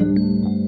Música